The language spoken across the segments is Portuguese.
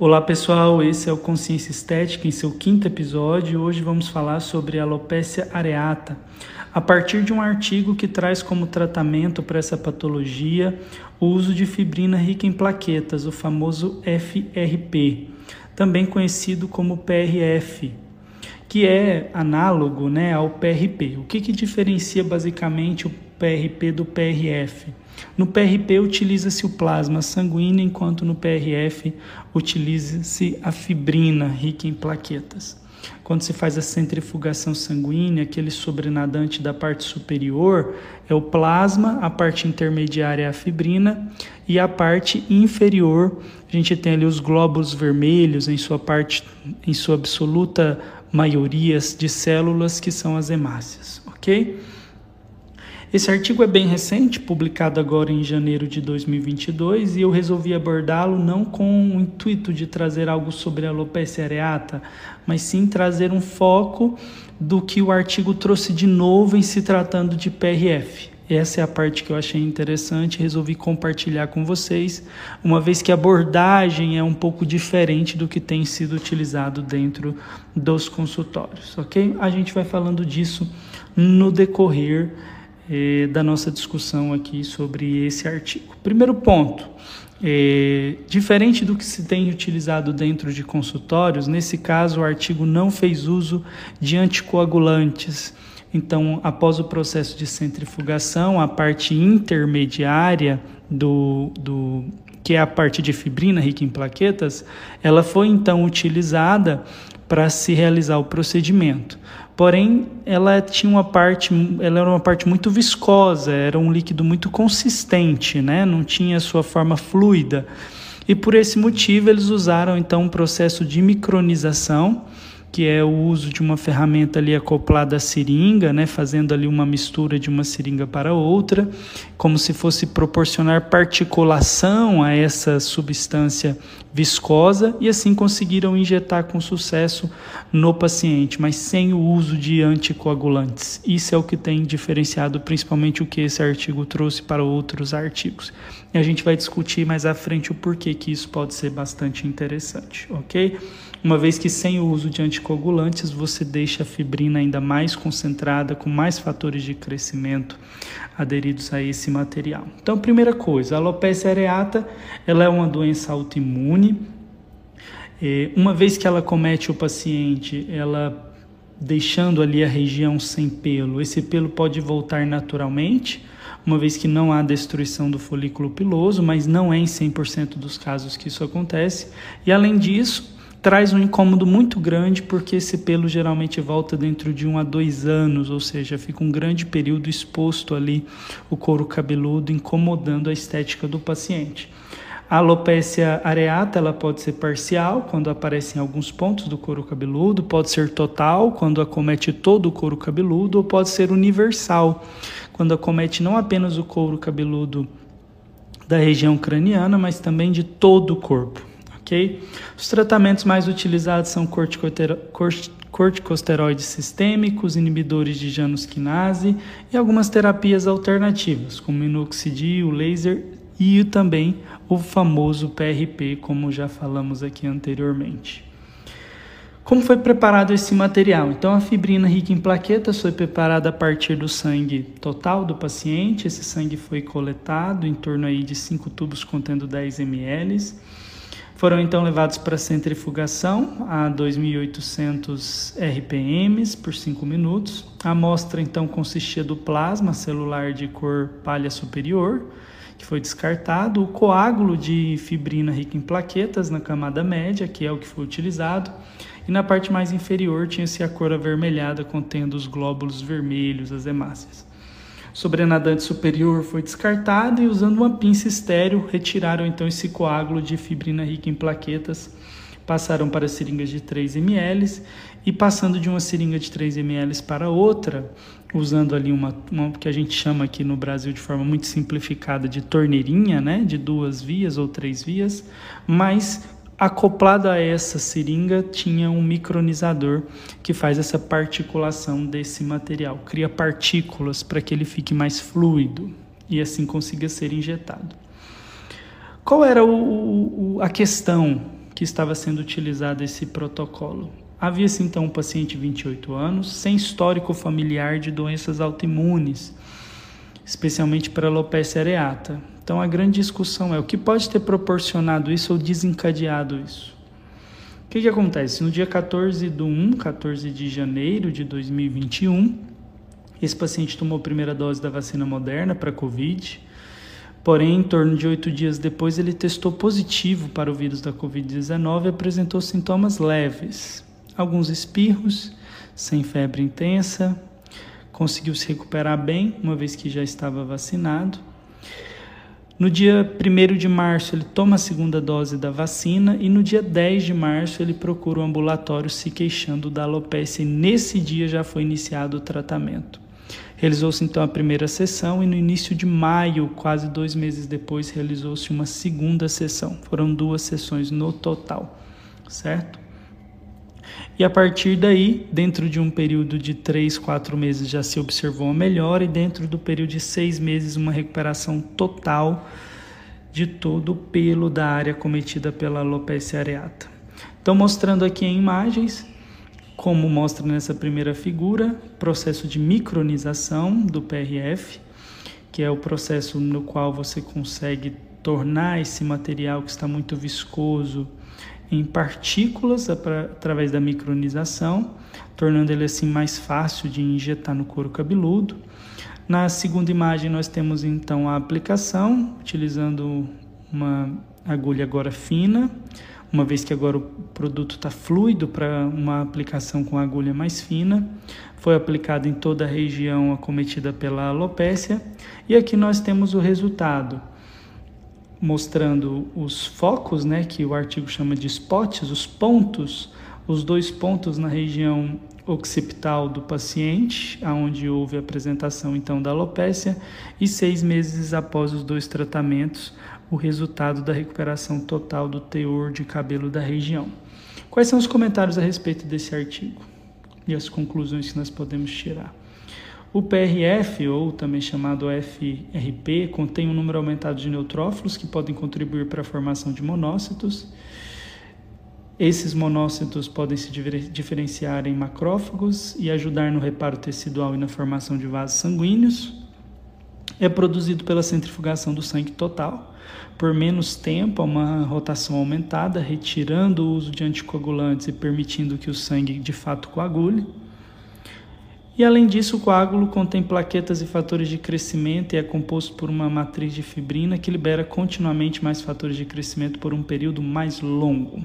Olá pessoal, esse é o Consciência Estética em seu quinto episódio. Hoje vamos falar sobre alopecia areata, a partir de um artigo que traz como tratamento para essa patologia o uso de fibrina rica em plaquetas, o famoso FRP, também conhecido como PRF, que é análogo né, ao PRP. O que, que diferencia basicamente o PRP do PRF? No PRP utiliza-se o plasma sanguíneo, enquanto no PRF utiliza-se a fibrina rica em plaquetas. Quando se faz a centrifugação sanguínea, aquele sobrenadante da parte superior é o plasma, a parte intermediária é a fibrina e a parte inferior a gente tem ali os glóbulos vermelhos em sua parte, em sua absoluta maioria de células que são as hemácias, ok? Esse artigo é bem recente, publicado agora em janeiro de 2022, e eu resolvi abordá-lo não com o intuito de trazer algo sobre a alopecia areata, mas sim trazer um foco do que o artigo trouxe de novo em se tratando de PRF. Essa é a parte que eu achei interessante, resolvi compartilhar com vocês, uma vez que a abordagem é um pouco diferente do que tem sido utilizado dentro dos consultórios, ok? A gente vai falando disso no decorrer é, da nossa discussão aqui sobre esse artigo. Primeiro ponto. É, diferente do que se tem utilizado dentro de consultórios, nesse caso o artigo não fez uso de anticoagulantes. Então, após o processo de centrifugação, a parte intermediária do, do que é a parte de fibrina rica em plaquetas, ela foi então utilizada para se realizar o procedimento. Porém, ela tinha uma parte, ela era uma parte muito viscosa, era um líquido muito consistente, né? Não tinha sua forma fluida. E por esse motivo eles usaram então um processo de micronização que é o uso de uma ferramenta ali acoplada à seringa, né, fazendo ali uma mistura de uma seringa para outra, como se fosse proporcionar particulação a essa substância viscosa e assim conseguiram injetar com sucesso no paciente, mas sem o uso de anticoagulantes. Isso é o que tem diferenciado principalmente o que esse artigo trouxe para outros artigos. E a gente vai discutir mais à frente o porquê que isso pode ser bastante interessante, ok? Uma vez que sem o uso de anticoagulantes você deixa a fibrina ainda mais concentrada, com mais fatores de crescimento aderidos a esse material. Então, primeira coisa, a alopecia areata, ela é uma doença autoimune. É, uma vez que ela comete o paciente, ela deixando ali a região sem pelo, esse pelo pode voltar naturalmente, uma vez que não há destruição do folículo piloso, mas não é em 100% dos casos que isso acontece. E além disso, traz um incômodo muito grande porque esse pelo geralmente volta dentro de um a dois anos, ou seja, fica um grande período exposto ali o couro cabeludo, incomodando a estética do paciente. A alopecia areata ela pode ser parcial, quando aparece em alguns pontos do couro cabeludo, pode ser total, quando acomete todo o couro cabeludo, ou pode ser universal, quando acomete não apenas o couro cabeludo da região craniana, mas também de todo o corpo ok? Os tratamentos mais utilizados são corticosteroides sistêmicos, inibidores de janusquinase e algumas terapias alternativas, como minoxidil, laser e também o famoso PRP, como já falamos aqui anteriormente. Como foi preparado esse material? Então, a fibrina rica em plaquetas foi preparada a partir do sangue total do paciente. Esse sangue foi coletado em torno aí de 5 tubos contendo 10 ml. Foram então levados para centrifugação a 2.800 RPMs por 5 minutos. A amostra então consistia do plasma celular de cor palha superior, que foi descartado, o coágulo de fibrina rica em plaquetas na camada média, que é o que foi utilizado, e na parte mais inferior tinha-se a cor avermelhada contendo os glóbulos vermelhos, as hemácias sobrenadante superior foi descartado e usando uma pinça estéreo retiraram então esse coágulo de fibrina rica em plaquetas, passaram para seringas de 3 ml e passando de uma seringa de 3 ml para outra, usando ali uma, uma que a gente chama aqui no Brasil de forma muito simplificada de torneirinha, né, de duas vias ou três vias, mas Acoplado a essa seringa tinha um micronizador que faz essa particulação desse material, cria partículas para que ele fique mais fluido e assim consiga ser injetado. Qual era o, o, a questão que estava sendo utilizado esse protocolo. Havia-se então um paciente de 28 anos, sem histórico familiar de doenças autoimunes, especialmente para alopecia areata. Então a grande discussão é o que pode ter proporcionado isso ou desencadeado isso. O que, que acontece? No dia 14 de 1, 14 de janeiro de 2021, esse paciente tomou a primeira dose da vacina moderna para Covid. Porém, em torno de oito dias depois, ele testou positivo para o vírus da Covid-19 e apresentou sintomas leves. Alguns espirros, sem febre intensa, conseguiu se recuperar bem, uma vez que já estava vacinado. No dia 1 de março, ele toma a segunda dose da vacina e no dia 10 de março, ele procura o ambulatório se queixando da alopecia e nesse dia já foi iniciado o tratamento. Realizou-se então a primeira sessão e no início de maio, quase dois meses depois, realizou-se uma segunda sessão. Foram duas sessões no total, certo? E a partir daí, dentro de um período de três, quatro meses, já se observou uma melhora, e dentro do período de seis meses, uma recuperação total de todo o pelo da área cometida pela alopecia areata. Então, mostrando aqui em imagens, como mostra nessa primeira figura, processo de micronização do PRF, que é o processo no qual você consegue tornar esse material que está muito viscoso em partículas através da micronização, tornando ele assim mais fácil de injetar no couro cabeludo. Na segunda imagem nós temos então a aplicação, utilizando uma agulha agora fina, uma vez que agora o produto está fluido para uma aplicação com agulha mais fina. Foi aplicado em toda a região acometida pela alopécia. E aqui nós temos o resultado mostrando os focos, né, que o artigo chama de spots, os pontos, os dois pontos na região occipital do paciente, aonde houve apresentação então da alopécia, e seis meses após os dois tratamentos, o resultado da recuperação total do teor de cabelo da região. Quais são os comentários a respeito desse artigo e as conclusões que nós podemos tirar? O PRF, ou também chamado FRP, contém um número aumentado de neutrófilos que podem contribuir para a formação de monócitos. Esses monócitos podem se diferenciar em macrófagos e ajudar no reparo tecidual e na formação de vasos sanguíneos. É produzido pela centrifugação do sangue total, por menos tempo, a uma rotação aumentada, retirando o uso de anticoagulantes e permitindo que o sangue de fato coagule. E além disso, o coágulo contém plaquetas e fatores de crescimento e é composto por uma matriz de fibrina que libera continuamente mais fatores de crescimento por um período mais longo.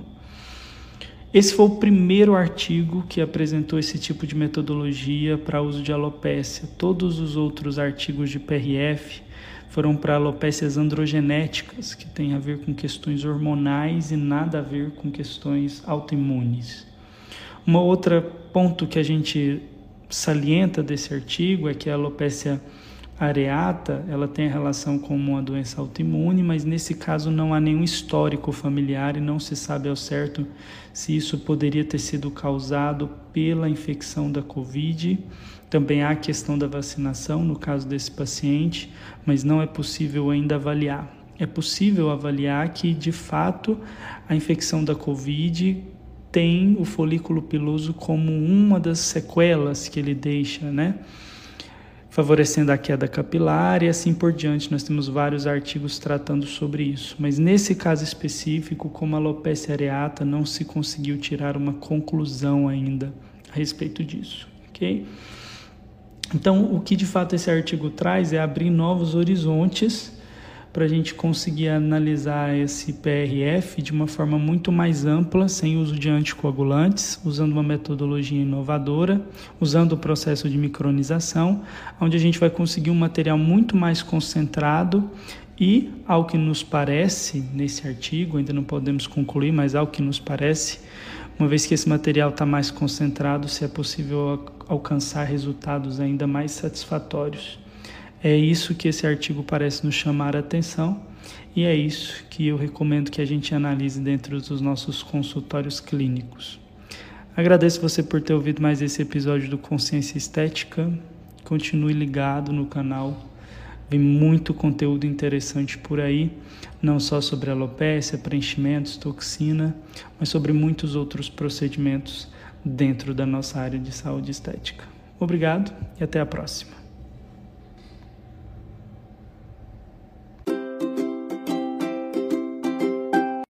Esse foi o primeiro artigo que apresentou esse tipo de metodologia para uso de alopécia. Todos os outros artigos de PRF foram para alopécias androgenéticas, que tem a ver com questões hormonais e nada a ver com questões autoimunes. Uma outra ponto que a gente salienta desse artigo é que a alopecia areata, ela tem relação com uma doença autoimune, mas nesse caso não há nenhum histórico familiar e não se sabe ao certo se isso poderia ter sido causado pela infecção da COVID. Também há a questão da vacinação no caso desse paciente, mas não é possível ainda avaliar. É possível avaliar que, de fato, a infecção da COVID tem o folículo piloso como uma das sequelas que ele deixa, né? Favorecendo a queda capilar e assim por diante. Nós temos vários artigos tratando sobre isso. Mas nesse caso específico, como a alopecia areata, não se conseguiu tirar uma conclusão ainda a respeito disso, ok? Então, o que de fato esse artigo traz é abrir novos horizontes para a gente conseguir analisar esse PRF de uma forma muito mais ampla, sem uso de anticoagulantes, usando uma metodologia inovadora, usando o processo de micronização, onde a gente vai conseguir um material muito mais concentrado e, ao que nos parece, nesse artigo, ainda não podemos concluir, mas ao que nos parece, uma vez que esse material está mais concentrado, se é possível alcançar resultados ainda mais satisfatórios. É isso que esse artigo parece nos chamar a atenção e é isso que eu recomendo que a gente analise dentro dos nossos consultórios clínicos. Agradeço você por ter ouvido mais esse episódio do Consciência Estética. Continue ligado no canal Vem muito conteúdo interessante por aí, não só sobre alopecia, preenchimentos, toxina, mas sobre muitos outros procedimentos dentro da nossa área de saúde estética. Obrigado e até a próxima.